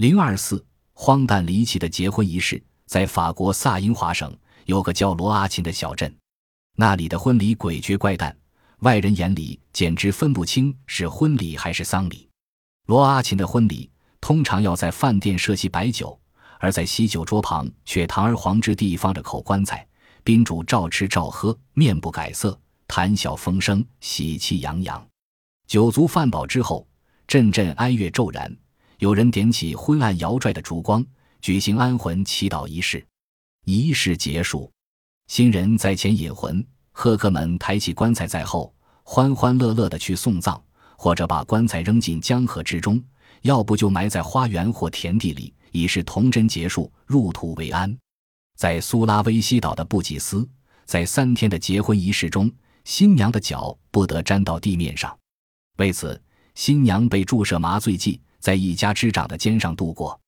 零二四，荒诞离奇的结婚仪式，在法国萨因华省有个叫罗阿琴的小镇，那里的婚礼诡谲怪诞，外人眼里简直分不清是婚礼还是丧礼。罗阿琴的婚礼通常要在饭店设席摆酒，而在喜酒桌旁却堂而皇之地放着口棺材，宾主照吃照喝，面不改色，谈笑风生，喜气洋洋。酒足饭饱之后，阵阵哀乐骤然。有人点起昏暗摇拽的烛光，举行安魂祈祷仪式。仪式结束，新人在前引魂，贺客们抬起棺材在后，欢欢乐乐地去送葬，或者把棺材扔进江河之中，要不就埋在花园或田地里，以示童真结束，入土为安。在苏拉威西岛的布吉斯，在三天的结婚仪式中，新娘的脚不得沾到地面上，为此，新娘被注射麻醉剂。在一家之长的肩上度过。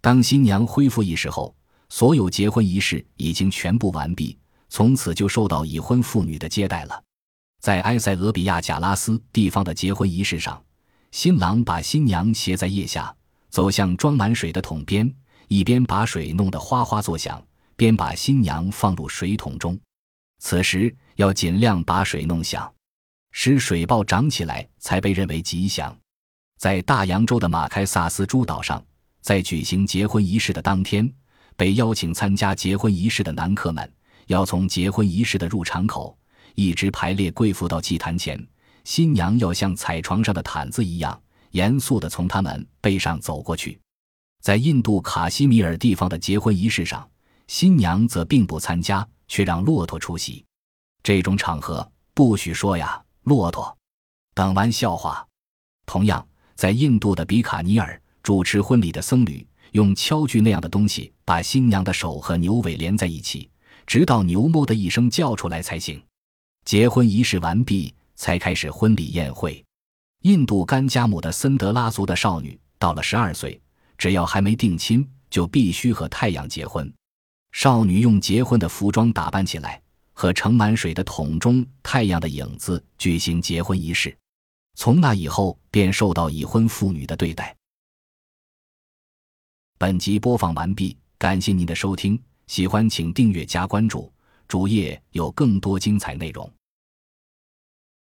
当新娘恢复意识后，所有结婚仪式已经全部完毕，从此就受到已婚妇女的接待了。在埃塞俄比亚贾拉斯地方的结婚仪式上，新郎把新娘携在腋下，走向装满水的桶边，一边把水弄得哗哗作响，边把新娘放入水桶中。此时要尽量把水弄响，使水泡涨起来，才被认为吉祥。在大洋洲的马开萨斯诸岛上，在举行结婚仪式的当天，被邀请参加结婚仪式的男客们要从结婚仪式的入场口一直排列跪伏到祭坛前，新娘要像彩床上的毯子一样严肃地从他们背上走过去。在印度卡西米尔地方的结婚仪式上，新娘则并不参加，却让骆驼出席。这种场合不许说呀，骆驼。等玩笑话，同样。在印度的比卡尼尔，主持婚礼的僧侣用敲具那样的东西把新娘的手和牛尾连在一起，直到牛哞的一声叫出来才行。结婚仪式完毕，才开始婚礼宴会。印度甘加姆的森德拉族的少女到了十二岁，只要还没定亲，就必须和太阳结婚。少女用结婚的服装打扮起来，和盛满水的桶中太阳的影子举行结婚仪式。从那以后，便受到已婚妇女的对待。本集播放完毕，感谢您的收听，喜欢请订阅加关注，主页有更多精彩内容。